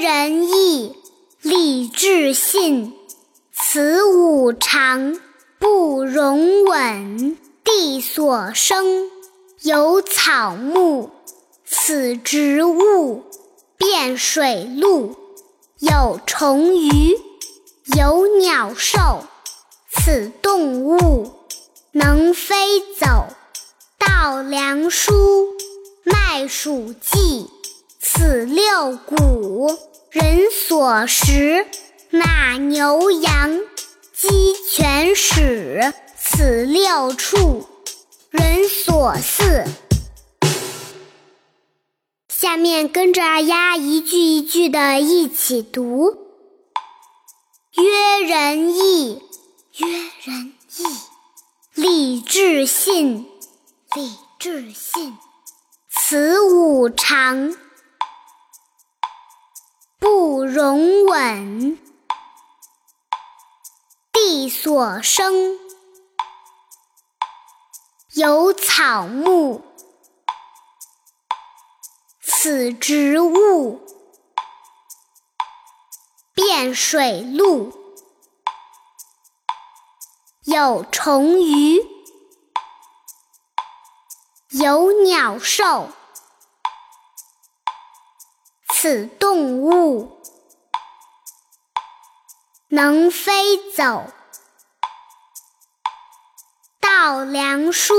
仁义，礼智信。此五常，不容紊。地所生，有草木；此植物，变水陆。有虫鱼，有鸟兽。此动物，能飞走。稻粱菽，麦黍稷。此六谷，人所食。马牛羊，鸡犬豕。此六畜，人所饲。下面跟着二丫一句一句的一起读：曰仁义，曰仁义；礼智信，礼智信。此五常，容稳。地所生，有草木；此植物，变水陆。有虫鱼，有鸟兽。此动物，能飞走。稻粱菽，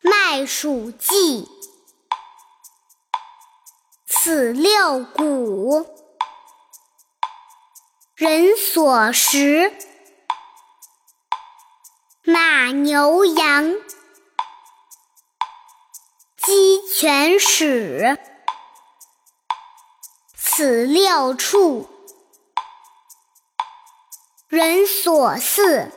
麦黍稷。此六谷，人所食。马牛羊，鸡犬豕。此六处，人所饲。